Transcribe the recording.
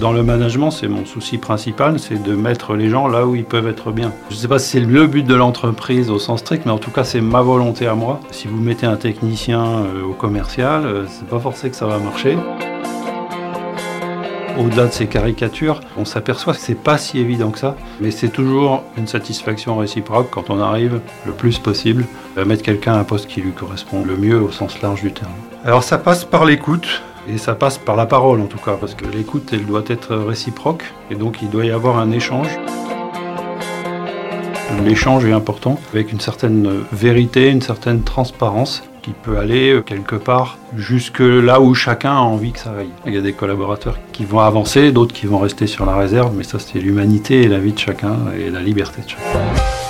Dans le management, c'est mon souci principal, c'est de mettre les gens là où ils peuvent être bien. Je ne sais pas si c'est le but de l'entreprise au sens strict, mais en tout cas, c'est ma volonté à moi. Si vous mettez un technicien euh, au commercial, euh, c'est pas forcément que ça va marcher. Au-delà de ces caricatures, on s'aperçoit que c'est pas si évident que ça, mais c'est toujours une satisfaction réciproque quand on arrive le plus possible à mettre quelqu'un à un poste qui lui correspond le mieux au sens large du terme. Alors ça passe par l'écoute, et ça passe par la parole en tout cas, parce que l'écoute, elle doit être réciproque, et donc il doit y avoir un échange. L'échange est important, avec une certaine vérité, une certaine transparence, qui peut aller quelque part jusque là où chacun a envie que ça aille. Il y a des collaborateurs qui vont avancer, d'autres qui vont rester sur la réserve, mais ça c'est l'humanité et la vie de chacun et la liberté de chacun.